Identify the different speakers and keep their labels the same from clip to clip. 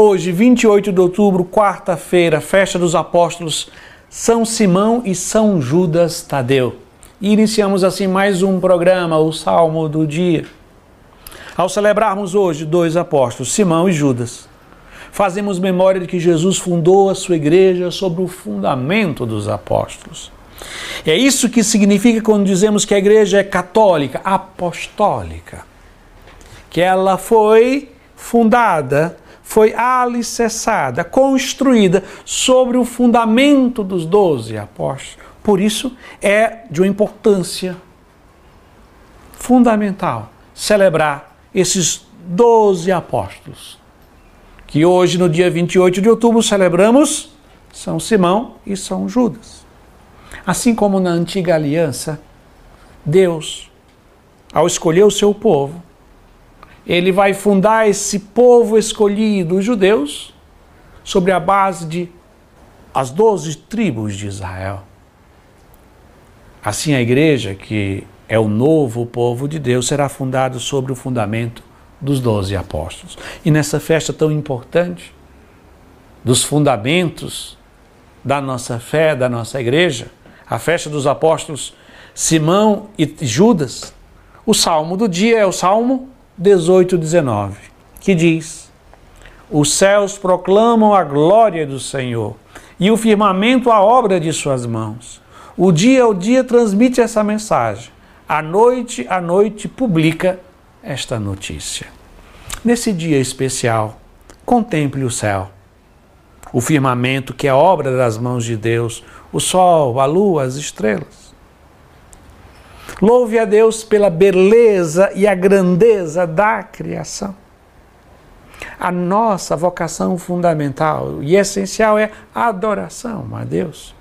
Speaker 1: Hoje, 28 de outubro, quarta-feira, festa dos apóstolos São Simão e São Judas Tadeu. E iniciamos assim mais um programa, o Salmo do Dia. Ao celebrarmos hoje dois apóstolos, Simão e Judas, fazemos memória de que Jesus fundou a sua igreja sobre o fundamento dos apóstolos. É isso que significa quando dizemos que a igreja é católica, apostólica. Que ela foi fundada, foi alicerçada, construída sobre o fundamento dos doze apóstolos. Por isso é de uma importância fundamental celebrar esses doze apóstolos. Que hoje, no dia 28 de outubro, celebramos São Simão e São Judas. Assim como na antiga aliança, Deus, ao escolher o seu povo, ele vai fundar esse povo escolhido, os judeus, sobre a base de as doze tribos de Israel. Assim, a igreja, que é o novo povo de Deus, será fundada sobre o fundamento dos doze apóstolos. E nessa festa tão importante, dos fundamentos da nossa fé, da nossa igreja, a festa dos apóstolos Simão e Judas, o salmo do dia é o salmo 18, 19, que diz: Os céus proclamam a glória do Senhor e o firmamento a obra de suas mãos. O dia ao dia transmite essa mensagem, a noite a noite publica esta notícia. Nesse dia especial, contemple o céu, o firmamento que é obra das mãos de Deus, o sol, a lua, as estrelas. Louve a Deus pela beleza e a grandeza da criação. A nossa vocação fundamental e essencial é a adoração a Deus.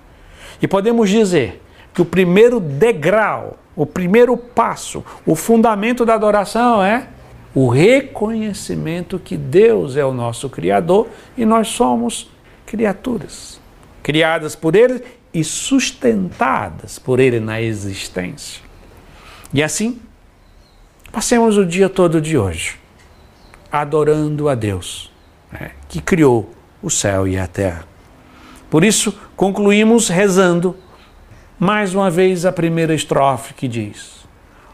Speaker 1: E podemos dizer que o primeiro degrau, o primeiro passo, o fundamento da adoração é o reconhecimento que Deus é o nosso Criador e nós somos criaturas, criadas por Ele e sustentadas por Ele na existência. E assim, passemos o dia todo de hoje adorando a Deus, né, que criou o céu e a terra. Por isso, concluímos rezando mais uma vez a primeira estrofe que diz: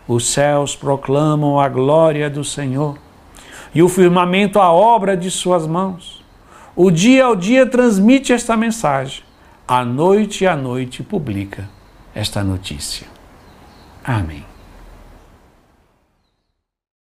Speaker 1: Os céus proclamam a glória do Senhor e o firmamento a obra de suas mãos. O dia ao dia transmite esta mensagem, a noite a noite publica esta notícia. Amém.